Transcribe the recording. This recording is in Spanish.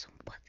es un.